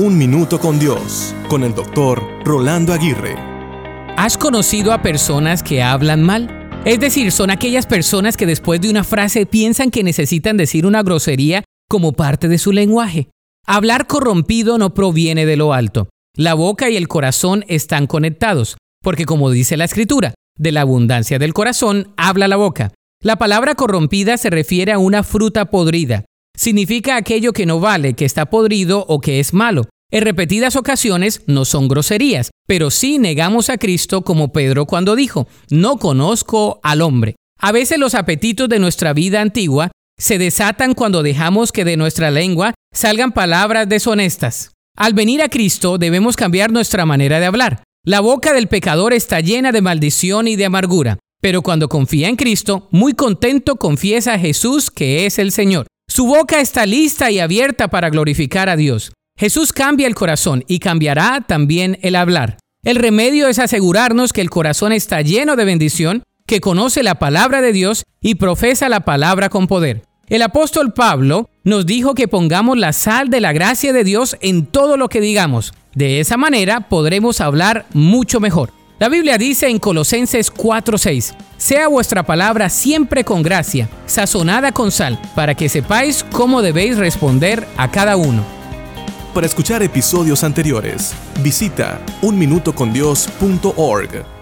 Un Minuto con Dios, con el doctor Rolando Aguirre. ¿Has conocido a personas que hablan mal? Es decir, son aquellas personas que después de una frase piensan que necesitan decir una grosería como parte de su lenguaje. Hablar corrompido no proviene de lo alto. La boca y el corazón están conectados, porque como dice la escritura, de la abundancia del corazón habla la boca. La palabra corrompida se refiere a una fruta podrida, significa aquello que no vale, que está podrido o que es malo. En repetidas ocasiones no son groserías, pero sí negamos a Cristo como Pedro cuando dijo, no conozco al hombre. A veces los apetitos de nuestra vida antigua se desatan cuando dejamos que de nuestra lengua salgan palabras deshonestas. Al venir a Cristo debemos cambiar nuestra manera de hablar. La boca del pecador está llena de maldición y de amargura, pero cuando confía en Cristo, muy contento confiesa a Jesús que es el Señor. Su boca está lista y abierta para glorificar a Dios. Jesús cambia el corazón y cambiará también el hablar. El remedio es asegurarnos que el corazón está lleno de bendición, que conoce la palabra de Dios y profesa la palabra con poder. El apóstol Pablo nos dijo que pongamos la sal de la gracia de Dios en todo lo que digamos. De esa manera podremos hablar mucho mejor. La Biblia dice en Colosenses 4:6, sea vuestra palabra siempre con gracia, sazonada con sal, para que sepáis cómo debéis responder a cada uno. Para escuchar episodios anteriores, visita unminutocondios.org.